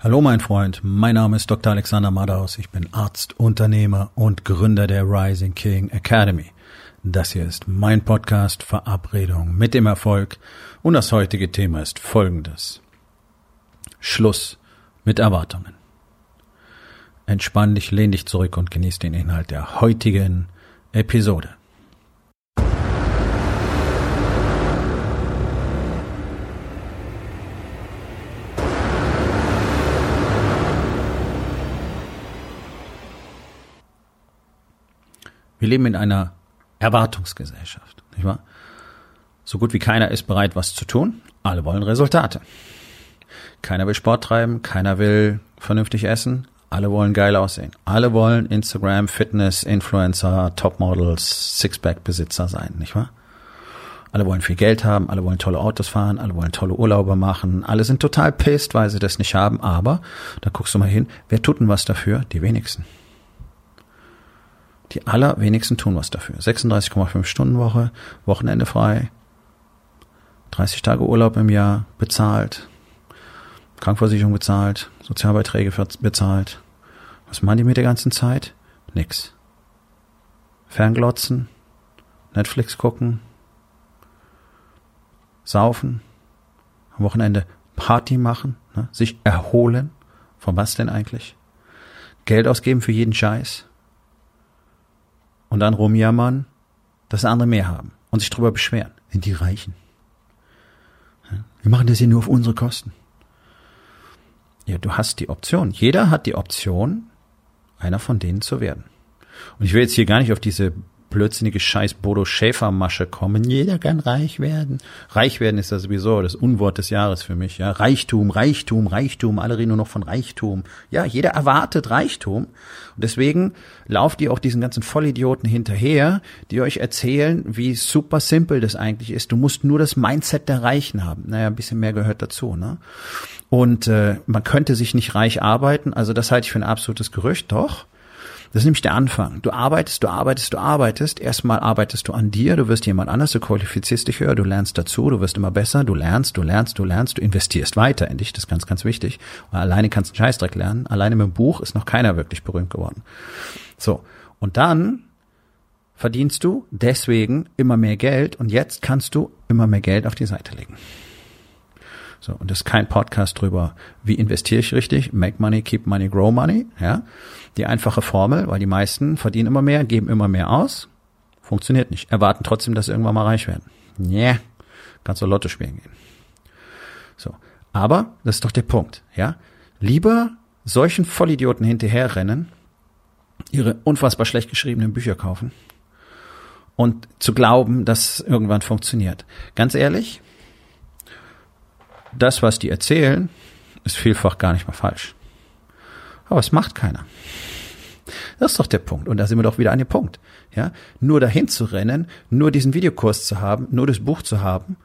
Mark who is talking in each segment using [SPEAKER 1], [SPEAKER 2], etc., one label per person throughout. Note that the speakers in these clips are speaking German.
[SPEAKER 1] Hallo mein Freund, mein Name ist Dr. Alexander Madaus, ich bin Arzt, Unternehmer und Gründer der Rising King Academy. Das hier ist mein Podcast Verabredung mit dem Erfolg und das heutige Thema ist folgendes. Schluss mit Erwartungen. Entspann dich, lehn dich zurück und genieß den Inhalt der heutigen Episode. Wir leben in einer Erwartungsgesellschaft, nicht wahr? So gut wie keiner ist bereit, was zu tun. Alle wollen Resultate. Keiner will Sport treiben, keiner will vernünftig essen, alle wollen geil aussehen. Alle wollen Instagram, Fitness, Influencer, Topmodels, Sixpack-Besitzer sein, nicht wahr? Alle wollen viel Geld haben, alle wollen tolle Autos fahren, alle wollen tolle Urlaube machen, alle sind total pisst, weil sie das nicht haben, aber da guckst du mal hin, wer tut denn was dafür? Die wenigsten. Die allerwenigsten tun was dafür. 36,5 Stunden Woche, Wochenende frei, 30 Tage Urlaub im Jahr bezahlt, Krankenversicherung bezahlt, Sozialbeiträge bezahlt. Was machen die mit der ganzen Zeit? Nix. Fernglotzen, Netflix gucken, saufen, am Wochenende Party machen, ne? sich erholen. Von was denn eigentlich? Geld ausgeben für jeden Scheiß und dann rumjammern, dass andere mehr haben und sich darüber beschweren. Sind die Reichen. Wir machen das hier nur auf unsere Kosten. Ja, du hast die Option. Jeder hat die Option, einer von denen zu werden. Und ich will jetzt hier gar nicht auf diese blödsinnige Scheiß Bodo Schäfer Masche kommen. Jeder kann reich werden. Reich werden ist ja sowieso das Unwort des Jahres für mich. Ja, Reichtum, Reichtum, Reichtum. Alle reden nur noch von Reichtum. Ja, jeder erwartet Reichtum. Und deswegen lauft ihr auch diesen ganzen Vollidioten hinterher, die euch erzählen, wie super simpel das eigentlich ist. Du musst nur das Mindset der Reichen haben. Naja, ein bisschen mehr gehört dazu. Ne? Und äh, man könnte sich nicht reich arbeiten. Also das halte ich für ein absolutes Gerücht. Doch. Das ist nämlich der Anfang. Du arbeitest, du arbeitest, du arbeitest. Erstmal arbeitest du an dir, du wirst jemand anders, du qualifizierst dich höher, du lernst dazu, du wirst immer besser, du lernst, du lernst, du lernst, du investierst weiter in dich, das ist ganz, ganz wichtig. Und alleine kannst du einen Scheißdreck lernen. Alleine mit dem Buch ist noch keiner wirklich berühmt geworden. So. Und dann verdienst du deswegen immer mehr Geld und jetzt kannst du immer mehr Geld auf die Seite legen. So, und das ist kein Podcast drüber, wie investiere ich richtig, make money, keep money, grow money, ja. Die einfache Formel, weil die meisten verdienen immer mehr, geben immer mehr aus, funktioniert nicht. Erwarten trotzdem, dass sie irgendwann mal reich werden. Nee, kannst du Lotto spielen gehen. So. Aber, das ist doch der Punkt, ja. Lieber solchen Vollidioten hinterherrennen, ihre unfassbar schlecht geschriebenen Bücher kaufen und zu glauben, dass irgendwann funktioniert. Ganz ehrlich, das, was die erzählen, ist vielfach gar nicht mal falsch. Aber es macht keiner. Das ist doch der Punkt. Und da sind wir doch wieder an dem Punkt. Ja, nur dahin zu rennen, nur diesen Videokurs zu haben, nur das Buch zu haben,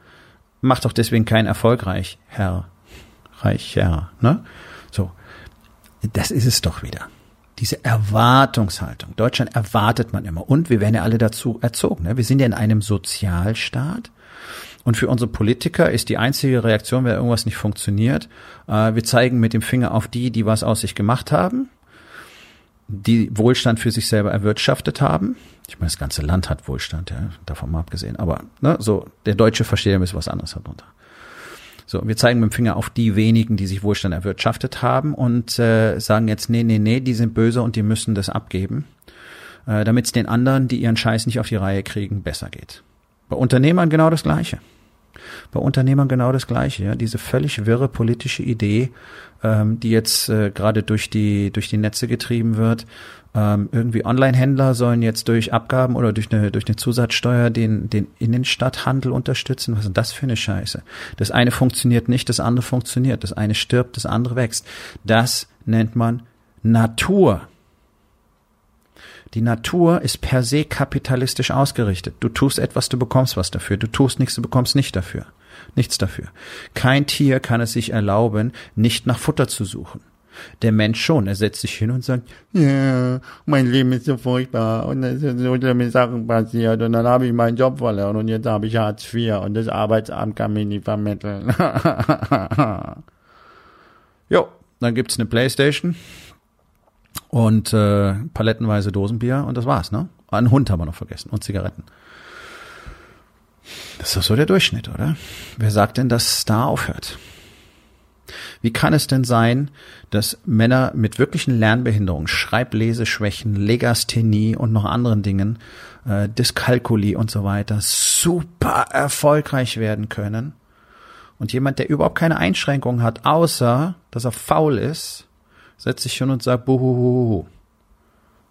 [SPEAKER 1] macht doch deswegen kein erfolgreich, Herr, reich, Herr, ne? So. Das ist es doch wieder. Diese Erwartungshaltung. Deutschland erwartet man immer. Und wir werden ja alle dazu erzogen. Ne? Wir sind ja in einem Sozialstaat. Und für unsere Politiker ist die einzige Reaktion, wenn irgendwas nicht funktioniert, äh, wir zeigen mit dem Finger auf die, die was aus sich gemacht haben, die Wohlstand für sich selber erwirtschaftet haben. Ich meine, das ganze Land hat Wohlstand, ja, davon mal abgesehen. Aber ne, so der Deutsche versteht ein bisschen was anderes darunter. So, wir zeigen mit dem Finger auf die wenigen, die sich Wohlstand erwirtschaftet haben und äh, sagen jetzt, nee, nee, nee, die sind böse und die müssen das abgeben, äh, damit es den anderen, die ihren Scheiß nicht auf die Reihe kriegen, besser geht. Bei Unternehmern genau das Gleiche. Bei Unternehmern genau das Gleiche. Ja? Diese völlig wirre politische Idee, ähm, die jetzt äh, gerade durch die, durch die Netze getrieben wird. Ähm, irgendwie Online-Händler sollen jetzt durch Abgaben oder durch eine, durch eine Zusatzsteuer den, den Innenstadthandel unterstützen. Was ist das für eine Scheiße? Das eine funktioniert nicht, das andere funktioniert. Das eine stirbt, das andere wächst. Das nennt man Natur. Die Natur ist per se kapitalistisch ausgerichtet. Du tust etwas, du bekommst was dafür. Du tust nichts, du bekommst nicht dafür. Nichts dafür. Kein Tier kann es sich erlauben, nicht nach Futter zu suchen. Der Mensch schon, er setzt sich hin und sagt, ja, mein Leben ist so furchtbar und es sind so schlimme Sachen passiert und dann habe ich meinen Job verloren und jetzt habe ich Hartz IV und das Arbeitsamt kann mich nicht vermitteln. jo, dann gibt's eine Playstation und äh, palettenweise Dosenbier und das war's, ne? Einen Hund haben wir noch vergessen und Zigaretten. Das ist doch so der Durchschnitt, oder? Wer sagt denn, dass da aufhört? Wie kann es denn sein, dass Männer mit wirklichen Lernbehinderungen, Schreibleseschwächen, Legasthenie und noch anderen Dingen, äh, Dyskalkulie und so weiter, super erfolgreich werden können? Und jemand, der überhaupt keine Einschränkungen hat, außer dass er faul ist, setzt sich hin und sagt, buhuhuhu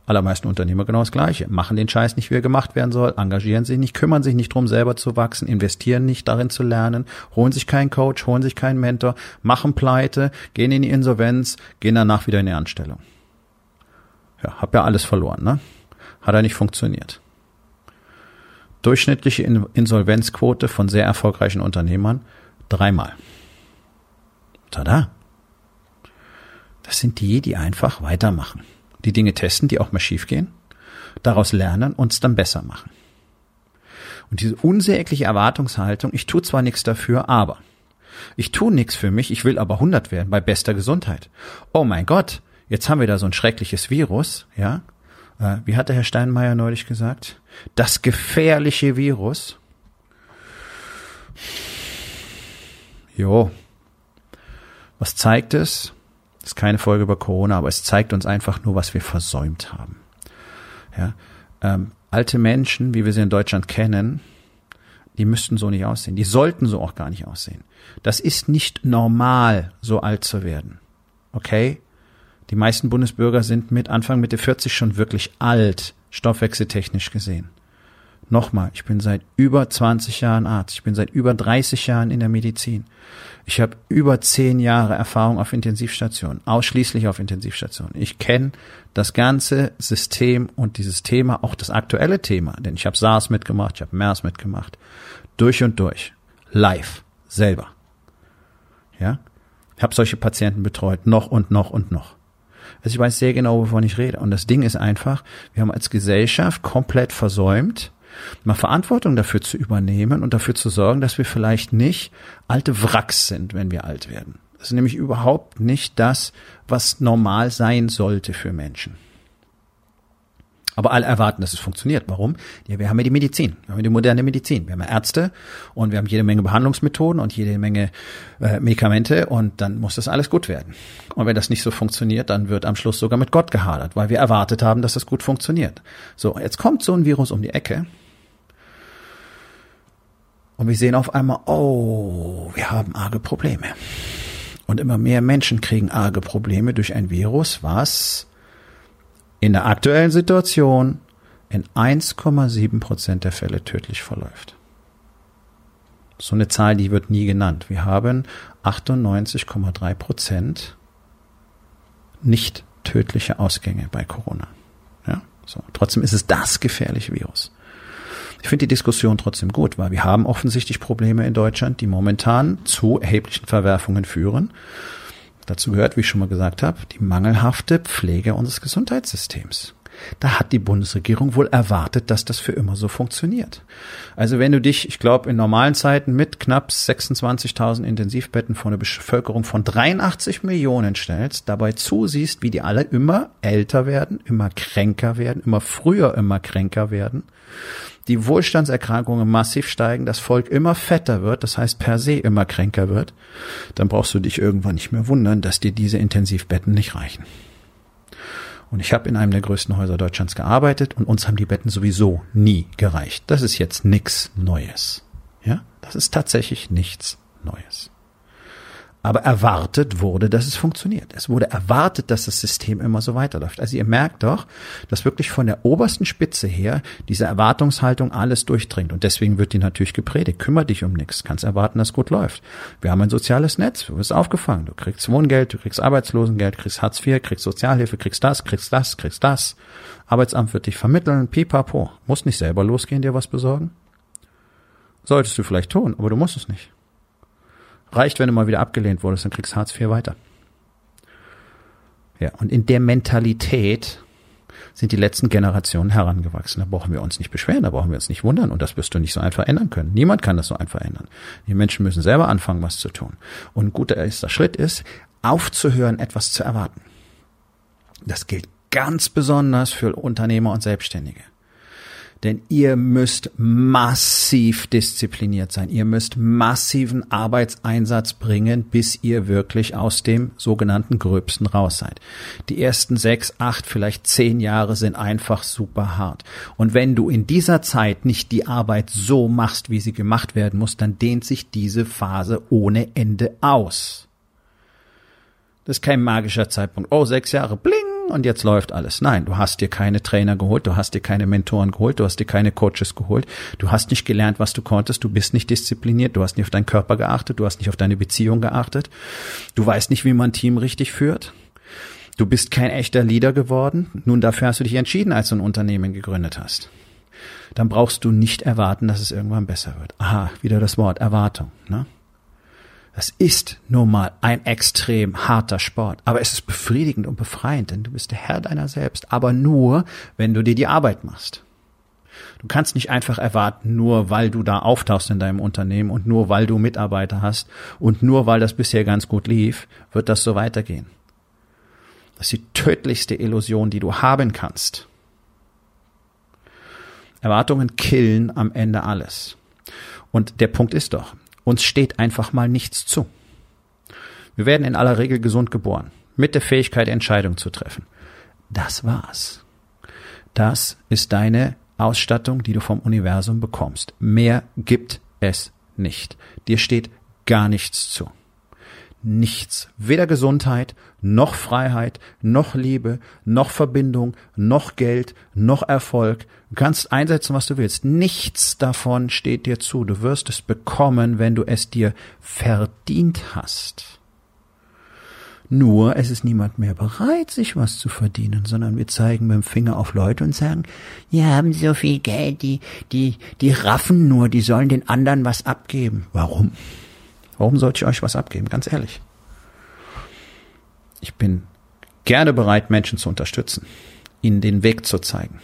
[SPEAKER 1] allermeisten Unternehmer genau das Gleiche. Machen den Scheiß nicht, wie er gemacht werden soll, engagieren sich nicht, kümmern sich nicht drum, selber zu wachsen, investieren nicht darin zu lernen, holen sich keinen Coach, holen sich keinen Mentor, machen Pleite, gehen in die Insolvenz, gehen danach wieder in die Anstellung. Ja, hab ja alles verloren, ne? Hat er nicht funktioniert. Durchschnittliche Insolvenzquote von sehr erfolgreichen Unternehmern dreimal. Tada! Sind die, die einfach weitermachen die Dinge testen, die auch mal schiefgehen, daraus lernen und es dann besser machen. Und diese unsägliche Erwartungshaltung, ich tue zwar nichts dafür, aber ich tue nichts für mich, ich will aber 100 werden bei bester Gesundheit. Oh mein Gott, jetzt haben wir da so ein schreckliches Virus, ja? Äh, wie hat der Herr Steinmeier neulich gesagt? Das gefährliche Virus. Jo. Was zeigt es? Das ist keine Folge über Corona, aber es zeigt uns einfach nur, was wir versäumt haben. Ja, ähm, alte Menschen, wie wir sie in Deutschland kennen, die müssten so nicht aussehen. Die sollten so auch gar nicht aussehen. Das ist nicht normal, so alt zu werden. Okay? Die meisten Bundesbürger sind mit Anfang Mitte 40 schon wirklich alt, stoffwechseltechnisch gesehen. Nochmal, ich bin seit über 20 Jahren Arzt. Ich bin seit über 30 Jahren in der Medizin. Ich habe über 10 Jahre Erfahrung auf Intensivstationen, ausschließlich auf Intensivstationen. Ich kenne das ganze System und dieses Thema, auch das aktuelle Thema, denn ich habe SARS mitgemacht, ich habe MERS mitgemacht, durch und durch, live, selber. Ja, ich habe solche Patienten betreut, noch und noch und noch. Also ich weiß sehr genau, wovon ich rede. Und das Ding ist einfach, wir haben als Gesellschaft komplett versäumt, mal Verantwortung dafür zu übernehmen und dafür zu sorgen, dass wir vielleicht nicht alte Wracks sind, wenn wir alt werden. Das ist nämlich überhaupt nicht das, was normal sein sollte für Menschen. Aber alle erwarten, dass es funktioniert. Warum? Ja, wir haben ja die Medizin, wir haben ja die moderne Medizin. Wir haben ja Ärzte und wir haben jede Menge Behandlungsmethoden und jede Menge äh, Medikamente und dann muss das alles gut werden. Und wenn das nicht so funktioniert, dann wird am Schluss sogar mit Gott gehadert, weil wir erwartet haben, dass das gut funktioniert. So, jetzt kommt so ein Virus um die Ecke und wir sehen auf einmal, oh, wir haben arge Probleme. Und immer mehr Menschen kriegen arge Probleme durch ein Virus, was in der aktuellen Situation in 1,7 Prozent der Fälle tödlich verläuft. So eine Zahl, die wird nie genannt. Wir haben 98,3 Prozent nicht tödliche Ausgänge bei Corona. Ja, so. Trotzdem ist es das gefährliche Virus. Ich finde die Diskussion trotzdem gut, weil wir haben offensichtlich Probleme in Deutschland, die momentan zu erheblichen Verwerfungen führen. Dazu gehört, wie ich schon mal gesagt habe, die mangelhafte Pflege unseres Gesundheitssystems. Da hat die Bundesregierung wohl erwartet, dass das für immer so funktioniert. Also wenn du dich, ich glaube, in normalen Zeiten mit knapp 26.000 Intensivbetten vor einer Bevölkerung von 83 Millionen stellst, dabei zusiehst, wie die alle immer älter werden, immer kränker werden, immer früher immer kränker werden, die Wohlstandserkrankungen massiv steigen, das Volk immer fetter wird, das heißt per se immer kränker wird, dann brauchst du dich irgendwann nicht mehr wundern, dass dir diese Intensivbetten nicht reichen. Und ich habe in einem der größten Häuser Deutschlands gearbeitet und uns haben die Betten sowieso nie gereicht. Das ist jetzt nichts Neues. Ja, das ist tatsächlich nichts Neues. Aber erwartet wurde, dass es funktioniert. Es wurde erwartet, dass das System immer so weiterläuft. Also ihr merkt doch, dass wirklich von der obersten Spitze her diese Erwartungshaltung alles durchdringt. Und deswegen wird die natürlich gepredigt. Kümmer dich um nichts. Kannst erwarten, dass gut läuft. Wir haben ein soziales Netz. Du wirst aufgefangen. Du kriegst Wohngeld, du kriegst Arbeitslosengeld, kriegst Hartz IV, kriegst Sozialhilfe, kriegst das, kriegst das, kriegst das. Arbeitsamt wird dich vermitteln. Pipapo. Muss nicht selber losgehen, dir was besorgen. Solltest du vielleicht tun, aber du musst es nicht. Reicht, wenn du mal wieder abgelehnt wurdest, dann kriegst du Hartz IV weiter. Ja, und in der Mentalität sind die letzten Generationen herangewachsen. Da brauchen wir uns nicht beschweren, da brauchen wir uns nicht wundern und das wirst du nicht so einfach ändern können. Niemand kann das so einfach ändern. Die Menschen müssen selber anfangen, was zu tun. Und ein guter erster Schritt ist, aufzuhören, etwas zu erwarten. Das gilt ganz besonders für Unternehmer und Selbstständige. Denn ihr müsst massiv diszipliniert sein. Ihr müsst massiven Arbeitseinsatz bringen, bis ihr wirklich aus dem sogenannten Gröbsten raus seid. Die ersten sechs, acht, vielleicht zehn Jahre sind einfach super hart. Und wenn du in dieser Zeit nicht die Arbeit so machst, wie sie gemacht werden muss, dann dehnt sich diese Phase ohne Ende aus. Das ist kein magischer Zeitpunkt. Oh, sechs Jahre, bling, und jetzt läuft alles. Nein, du hast dir keine Trainer geholt, du hast dir keine Mentoren geholt, du hast dir keine Coaches geholt, du hast nicht gelernt, was du konntest, du bist nicht diszipliniert, du hast nicht auf deinen Körper geachtet, du hast nicht auf deine Beziehung geachtet, du weißt nicht, wie man ein Team richtig führt. Du bist kein echter Leader geworden. Nun, dafür hast du dich entschieden, als du ein Unternehmen gegründet hast. Dann brauchst du nicht erwarten, dass es irgendwann besser wird. Aha, wieder das Wort Erwartung. Ne? Das ist nun mal ein extrem harter Sport, aber es ist befriedigend und befreiend, denn du bist der Herr deiner selbst, aber nur, wenn du dir die Arbeit machst. Du kannst nicht einfach erwarten, nur weil du da auftauchst in deinem Unternehmen und nur weil du Mitarbeiter hast und nur weil das bisher ganz gut lief, wird das so weitergehen. Das ist die tödlichste Illusion, die du haben kannst. Erwartungen killen am Ende alles. Und der Punkt ist doch, uns steht einfach mal nichts zu. Wir werden in aller Regel gesund geboren, mit der Fähigkeit, Entscheidungen zu treffen. Das war's. Das ist deine Ausstattung, die du vom Universum bekommst. Mehr gibt es nicht. Dir steht gar nichts zu nichts. Weder Gesundheit, noch Freiheit, noch Liebe, noch Verbindung, noch Geld, noch Erfolg. Du kannst einsetzen, was du willst. Nichts davon steht dir zu. Du wirst es bekommen, wenn du es dir verdient hast. Nur es ist niemand mehr bereit, sich was zu verdienen, sondern wir zeigen mit dem Finger auf Leute und sagen, die haben so viel Geld, die, die, die raffen nur, die sollen den anderen was abgeben. Warum? Warum sollte ich euch was abgeben? Ganz ehrlich. Ich bin gerne bereit, Menschen zu unterstützen, ihnen den Weg zu zeigen.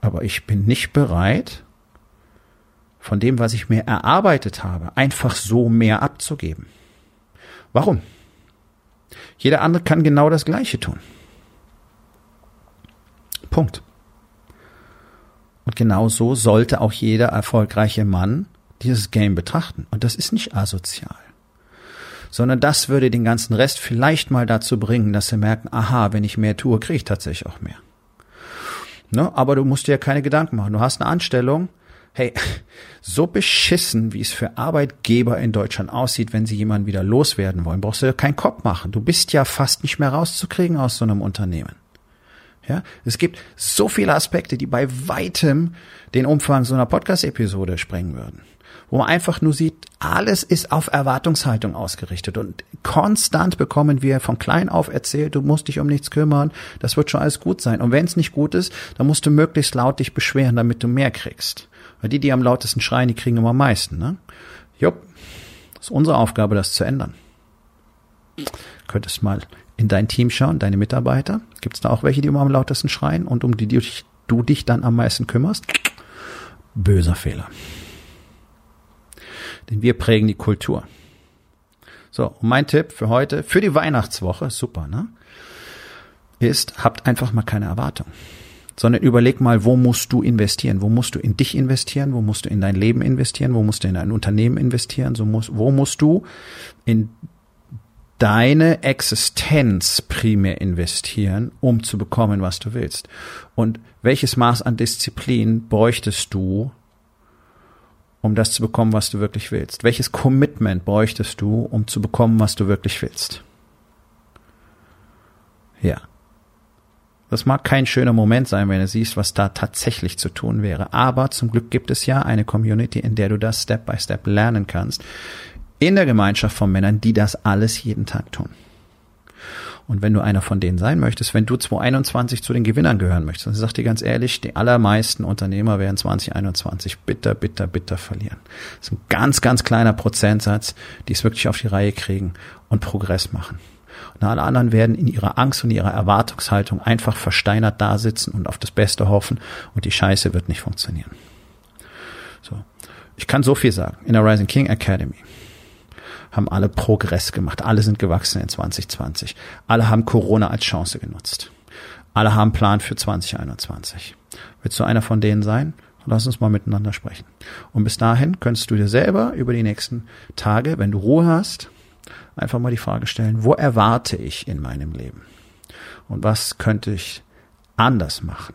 [SPEAKER 1] Aber ich bin nicht bereit, von dem, was ich mir erarbeitet habe, einfach so mehr abzugeben. Warum? Jeder andere kann genau das Gleiche tun. Punkt. Und genau so sollte auch jeder erfolgreiche Mann dieses Game betrachten. Und das ist nicht asozial. Sondern das würde den ganzen Rest vielleicht mal dazu bringen, dass sie merken, aha, wenn ich mehr tue, kriege ich tatsächlich auch mehr. Ne? Aber du musst dir ja keine Gedanken machen. Du hast eine Anstellung. Hey, so beschissen, wie es für Arbeitgeber in Deutschland aussieht, wenn sie jemanden wieder loswerden wollen, brauchst du ja keinen Kopf machen. Du bist ja fast nicht mehr rauszukriegen aus so einem Unternehmen. Ja, es gibt so viele Aspekte, die bei weitem den Umfang so einer Podcast-Episode sprengen würden wo man einfach nur sieht, alles ist auf Erwartungshaltung ausgerichtet und konstant bekommen wir von klein auf erzählt, du musst dich um nichts kümmern, das wird schon alles gut sein. Und wenn es nicht gut ist, dann musst du möglichst laut dich beschweren, damit du mehr kriegst. Weil die, die am lautesten schreien, die kriegen immer am meisten. Ne? Jupp, ist unsere Aufgabe, das zu ändern. Könntest mal in dein Team schauen, deine Mitarbeiter. Gibt es da auch welche, die immer am lautesten schreien und um die, die du dich dann am meisten kümmerst? Böser Fehler. Denn wir prägen die Kultur. So, und mein Tipp für heute, für die Weihnachtswoche, super, ne? Ist, habt einfach mal keine Erwartung. Sondern überleg mal, wo musst du investieren? Wo musst du in dich investieren? Wo musst du in dein Leben investieren? Wo musst du in dein Unternehmen investieren? So muss, wo musst du in deine Existenz primär investieren, um zu bekommen, was du willst? Und welches Maß an Disziplin bräuchtest du, um das zu bekommen, was du wirklich willst? Welches Commitment bräuchtest du, um zu bekommen, was du wirklich willst? Ja. Das mag kein schöner Moment sein, wenn du siehst, was da tatsächlich zu tun wäre. Aber zum Glück gibt es ja eine Community, in der du das Step by Step lernen kannst. In der Gemeinschaft von Männern, die das alles jeden Tag tun. Und wenn du einer von denen sein möchtest, wenn du 2021 zu den Gewinnern gehören möchtest, dann sag dir ganz ehrlich, die allermeisten Unternehmer werden 2021 bitter, bitter, bitter verlieren. Das ist ein ganz, ganz kleiner Prozentsatz, die es wirklich auf die Reihe kriegen und Progress machen. Und alle anderen werden in ihrer Angst und ihrer Erwartungshaltung einfach versteinert da sitzen und auf das Beste hoffen und die Scheiße wird nicht funktionieren. So. Ich kann so viel sagen. In der Rising King Academy haben alle Progress gemacht. Alle sind gewachsen in 2020. Alle haben Corona als Chance genutzt. Alle haben Plan für 2021. Willst du einer von denen sein? Lass uns mal miteinander sprechen. Und bis dahin könntest du dir selber über die nächsten Tage, wenn du Ruhe hast, einfach mal die Frage stellen, wo erwarte ich in meinem Leben? Und was könnte ich anders machen?